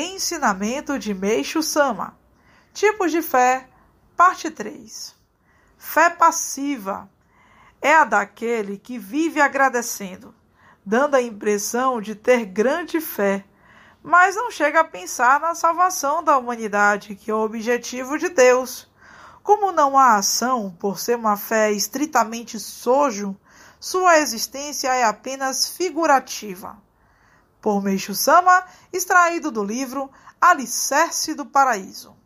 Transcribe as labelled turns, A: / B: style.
A: Ensinamento de Meixo Sama. Tipos de fé, parte 3. Fé passiva é a daquele que vive agradecendo, dando a impressão de ter grande fé, mas não chega a pensar na salvação da humanidade, que é o objetivo de Deus. Como não há ação, por ser uma fé estritamente sojo, sua existência é apenas figurativa. Por Meixo Sama, extraído do livro Alicerce do Paraíso.